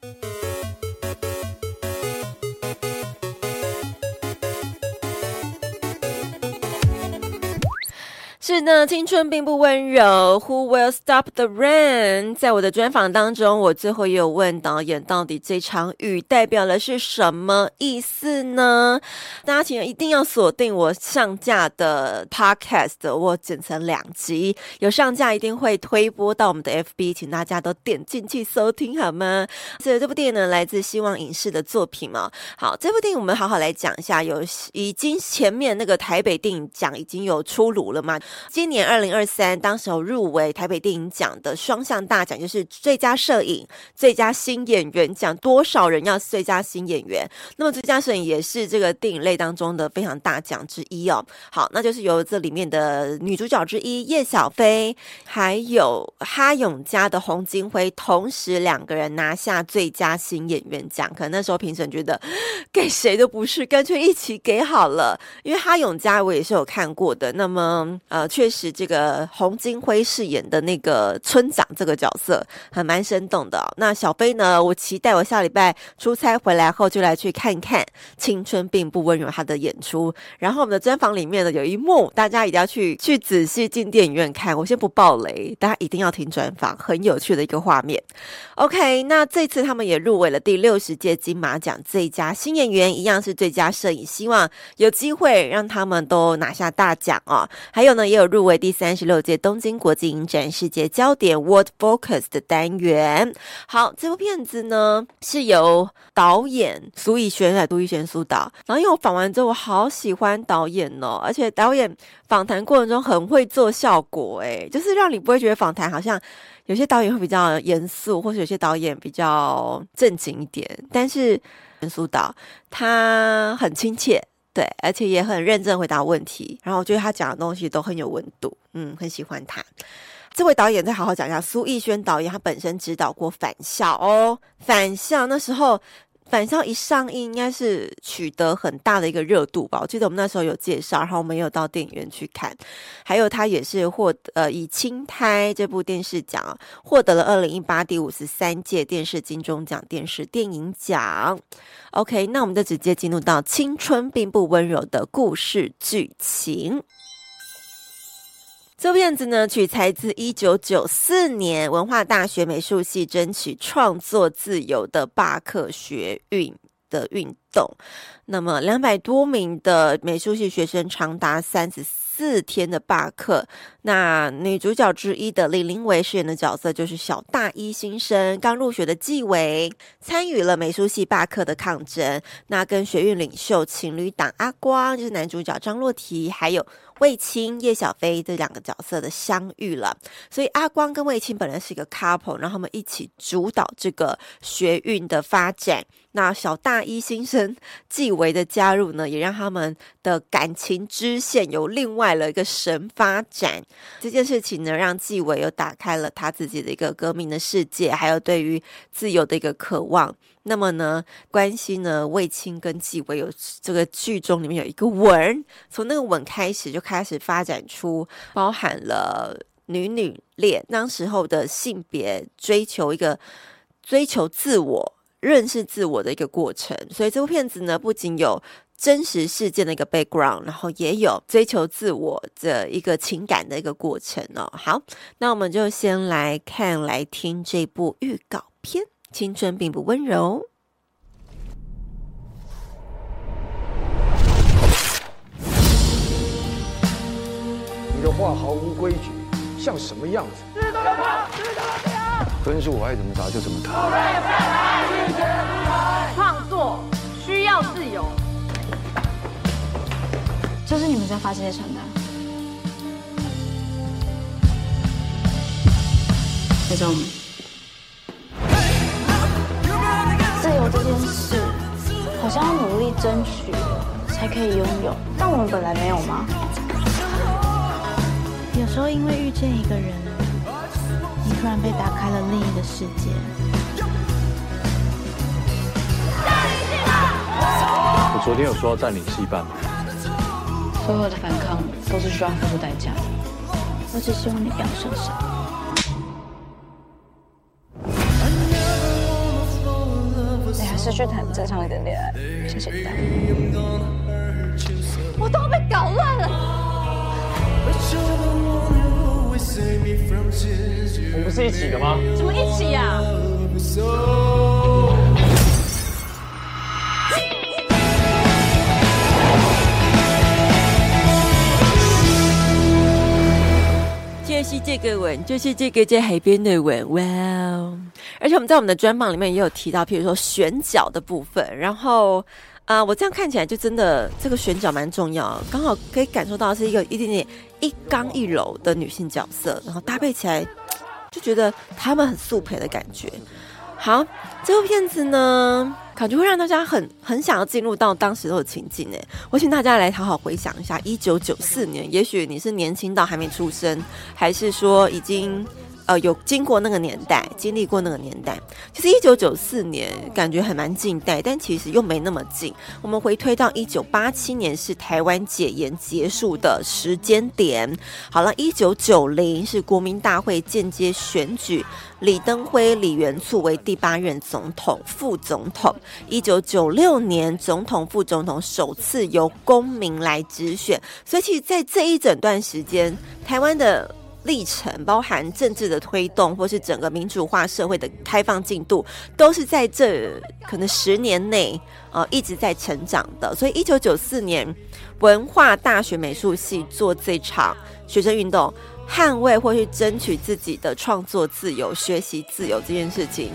Thank you. 是的，青春并不温柔。Who will stop the rain？在我的专访当中，我最后也有问导演，到底这场雨代表的是什么意思呢？大家请一定要锁定我上架的 Podcast，我剪成两集，有上架一定会推播到我们的 FB，请大家都点进去收听好吗？所以这部电影呢，来自希望影视的作品嘛。好，这部电影我们好好来讲一下，有已经前面那个台北电影奖已经有出炉了嘛？今年二零二三，当时有入围台北电影奖的双项大奖，就是最佳摄影、最佳新演员奖。多少人要最佳新演员？那么最佳摄影也是这个电影类当中的非常大奖之一哦。好，那就是由这里面的女主角之一叶小飞，还有哈永家的洪金辉，同时两个人拿下最佳新演员奖。可能那时候评审觉得给谁都不是，干脆一起给好了。因为哈永家我也是有看过的。那么呃。确实，这个洪金辉饰演的那个村长这个角色还蛮生动的哦。那小飞呢？我期待我下礼拜出差回来后就来去看看《青春并不温柔》他的演出。然后我们的专访里面呢，有一幕大家一定要去去仔细进电影院看。我先不爆雷，大家一定要听专访，很有趣的一个画面。OK，那这次他们也入围了第六十届金马奖最佳新演员，一样是最佳摄影，希望有机会让他们都拿下大奖哦。还有呢，也有。入围第三十六届东京国际影展世界焦点 World Focus 的单元。好，这部片子呢是由导演苏艺轩来，杜艺轩苏导。然后因为我访完之后，我好喜欢导演哦，而且导演访谈过程中很会做效果，诶，就是让你不会觉得访谈好像有些导演会比较严肃，或者有些导演比较正经一点。但是苏导他很亲切。对，而且也很认真回答问题，然后我觉得他讲的东西都很有温度，嗯，很喜欢他。这位导演再好好讲一下，苏艺轩导演，他本身指导过《返校》哦，《返校》那时候。返校一上映，应该是取得很大的一个热度吧。我记得我们那时候有介绍，然后我们有到电影院去看。还有他也是获呃以《青苔》这部电视奖获得了二零一八第五十三届电视金钟奖电视电影奖。OK，那我们就直接进入到《青春并不温柔》的故事剧情。这片子呢，取材自一九九四年文化大学美术系争取创作自由的罢课学运的运动。那么，两百多名的美术系学生长达三十四天的罢课。那女主角之一的李玲蔚饰演的角色就是小大一新生，刚入学的纪维，参与了美术系罢课的抗争。那跟学运领袖情侣档阿光，就是男主角张若提，还有。魏青、叶小飞这两个角色的相遇了，所以阿光跟魏青本来是一个 couple，然后他们一起主导这个学运的发展。那小大一新生纪维的加入呢，也让他们的感情支线有另外了一个神发展。这件事情呢，让纪委又打开了他自己的一个革命的世界，还有对于自由的一个渴望。那么呢，关系呢，卫青跟纪委有这个剧中里面有一个吻，从那个吻开始就开始发展出包含了女女恋，当时候的性别追求一个追求自我、认识自我的一个过程。所以这部片子呢，不仅有真实事件的一个 background，然后也有追求自我的一个情感的一个过程哦。好，那我们就先来看来听这部预告片。青春并不温柔。你的话毫无规矩，像什么样子？分数我爱怎么打就怎么打。这是你们在发这些传单？那种。这件事好像要努力争取才可以拥有，但我们本来没有吗？有时候因为遇见一个人，你突然被打开了另一个世界。我昨天有说要占领戏班吗？所有的反抗都是需要付出代价的。我只希望你不要受伤。是去谈正常一点恋爱。谢谢你。我都要被搞乱了。我们不是一起的吗？怎么一起呀、啊？这个吻，就是这个在海边的吻，哇！而且我们在我们的专访里面也有提到，譬如说选角的部分。然后啊、我这样看起来就真的这个选角蛮重要，刚好可以感受到是一个一点点一刚一柔的女性角色，然后搭配起来就觉得他们很速配的感觉。好，这部片子呢，感觉会让大家很很想要进入到当时的情境诶。我请大家来好好回想一下，一九九四年，也许你是年轻到还没出生，还是说已经。呃，有经过那个年代，经历过那个年代，其实一九九四年感觉还蛮近代，但其实又没那么近。我们回推到一九八七年是台湾解严结束的时间点。好了，一九九零是国民大会间接选举李登辉、李元簇为第八任总统、副总统。一九九六年总统、副总统首次由公民来直选，所以其实在这一整段时间，台湾的。历程包含政治的推动，或是整个民主化社会的开放进度，都是在这可能十年内呃一直在成长的。所以，一九九四年文化大学美术系做这场学生运动，捍卫或是争取自己的创作自由、学习自由这件事情，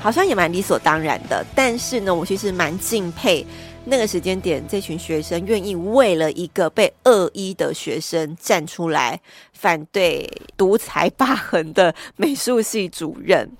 好像也蛮理所当然的。但是呢，我其实蛮敬佩。那个时间点，这群学生愿意为了一个被恶意的学生站出来，反对独裁霸横的美术系主任。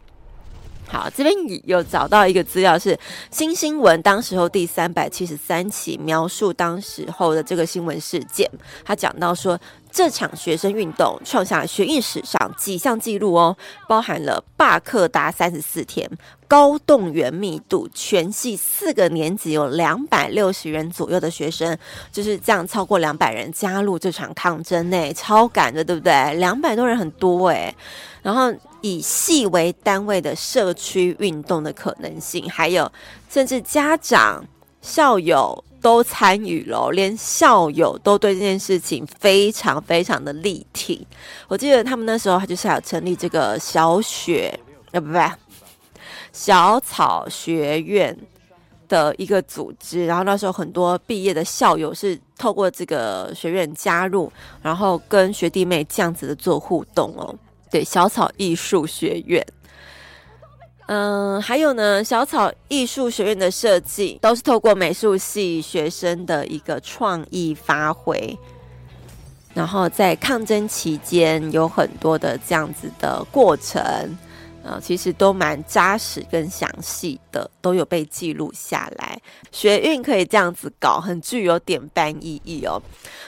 好，这边有找到一个资料，是新新闻当时候第三百七十三期描述当时候的这个新闻事件。他讲到说，这场学生运动创下了学运史上几项记录哦，包含了罢课达三十四天，高动员密度，全系四个年级有两百六十人左右的学生，就是这样超过两百人加入这场抗争呢，超赶的，对不对？两百多人很多诶。然后。以系为单位的社区运动的可能性，还有甚至家长、校友都参与了，连校友都对这件事情非常非常的力挺。我记得他们那时候他就是要成立这个小雪，呃，不不，小草学院的一个组织，然后那时候很多毕业的校友是透过这个学院加入，然后跟学弟妹这样子的做互动哦。对，小草艺术学院，嗯，还有呢，小草艺术学院的设计都是透过美术系学生的一个创意发挥，然后在抗争期间有很多的这样子的过程。呃，其实都蛮扎实跟详细的，都有被记录下来。学运可以这样子搞，很具有典范意义哦。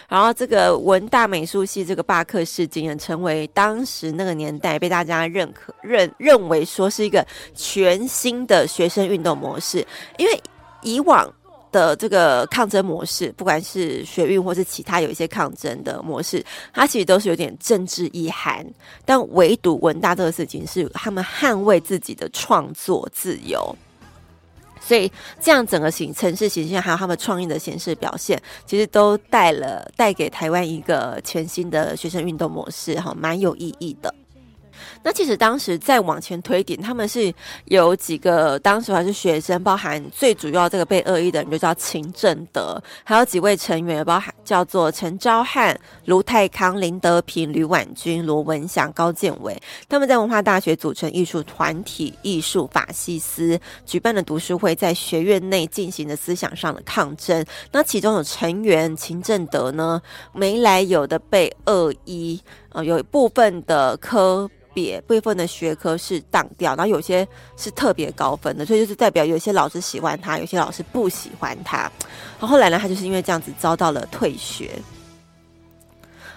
然后这个文大美术系这个罢课事件，也成为当时那个年代被大家认可、认认为说是一个全新的学生运动模式，因为以往。的这个抗争模式，不管是学运或是其他有一些抗争的模式，它其实都是有点政治意涵。但唯独文大这个事情是他们捍卫自己的创作自由，所以这样整个形城市形象还有他们创意的形式表现，其实都带了带给台湾一个全新的学生运动模式，哈，蛮有意义的。那其实当时再往前推一点，他们是有几个当时还是学生，包含最主要这个被恶意的人就叫秦正德，还有几位成员，包含叫做陈昭汉、卢泰康、林德平、吕婉君、罗文祥、高建伟，他们在文化大学组成艺术团体艺术法西斯，举办了读书会，在学院内进行的思想上的抗争。那其中有成员秦正德呢，没来由的被恶意，呃，有一部分的科。别部分的学科是挡掉，然后有些是特别高分的，所以就是代表有些老师喜欢他，有些老师不喜欢他。然后后来呢，他就是因为这样子遭到了退学。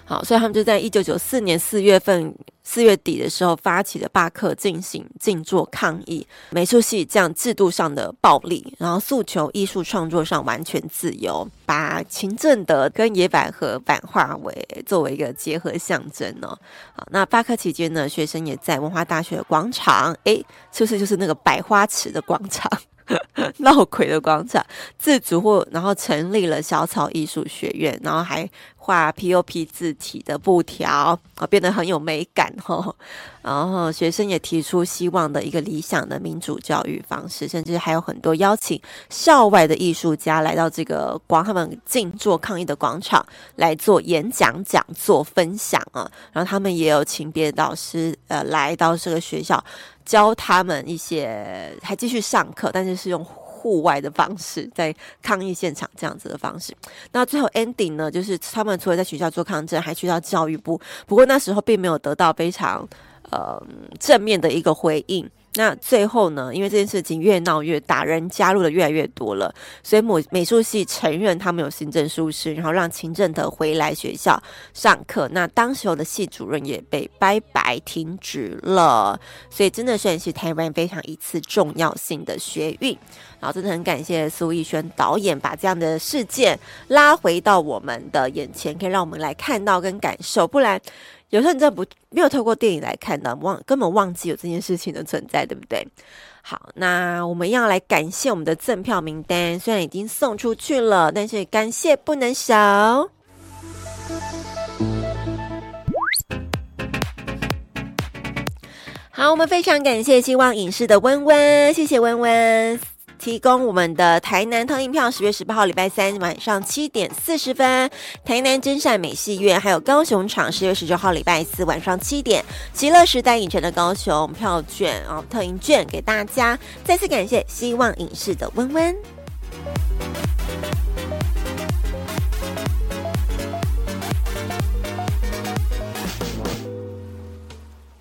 好，所以他们就在一九九四年四月份。四月底的时候，发起了罢课，进行静坐抗议美术系这样制度上的暴力，然后诉求艺术创作上完全自由，把秦正德跟野百合版画为作为一个结合象征哦。好，那罢课期间呢，学生也在文化大学广场，诶，是不是就是那个百花池的广场？闹鬼的广场，自主或然后成立了小草艺术学院，然后还画 POP 字体的布条，啊，变得很有美感吼。然后学生也提出希望的一个理想的民主教育方式，甚至还有很多邀请校外的艺术家来到这个广他们静坐抗议的广场来做演讲、讲座、分享啊。然后他们也有请别的导师呃来到这个学校。教他们一些，还继续上课，但是是用户外的方式，在抗议现场这样子的方式。那最后 ending 呢，就是他们除了在学校做抗争，还去到教育部，不过那时候并没有得到非常呃正面的一个回应。那最后呢，因为这件事情越闹越大，人加入的越来越多了，所以美美术系承认他们有行政疏失，然后让秦正德回来学校上课。那当时候的系主任也被拜拜停职了，所以真的算是台湾非常一次重要性的学运。然后真的很感谢苏逸轩导演把这样的事件拉回到我们的眼前，可以让我们来看到跟感受，不然。有时候你真的不没有透过电影来看的，忘根本忘记有这件事情的存在，对不对？好，那我们要来感谢我们的赠票名单，虽然已经送出去了，但是感谢不能少。好，我们非常感谢希望影视的温温，谢谢温温。提供我们的台南特映票，十月十八号礼拜三晚上七点四十分，台南真善美戏院，还有高雄场十月十九号礼拜四晚上七点，极乐时代影城的高雄票券啊、哦，特映券给大家。再次感谢希望影视的温温。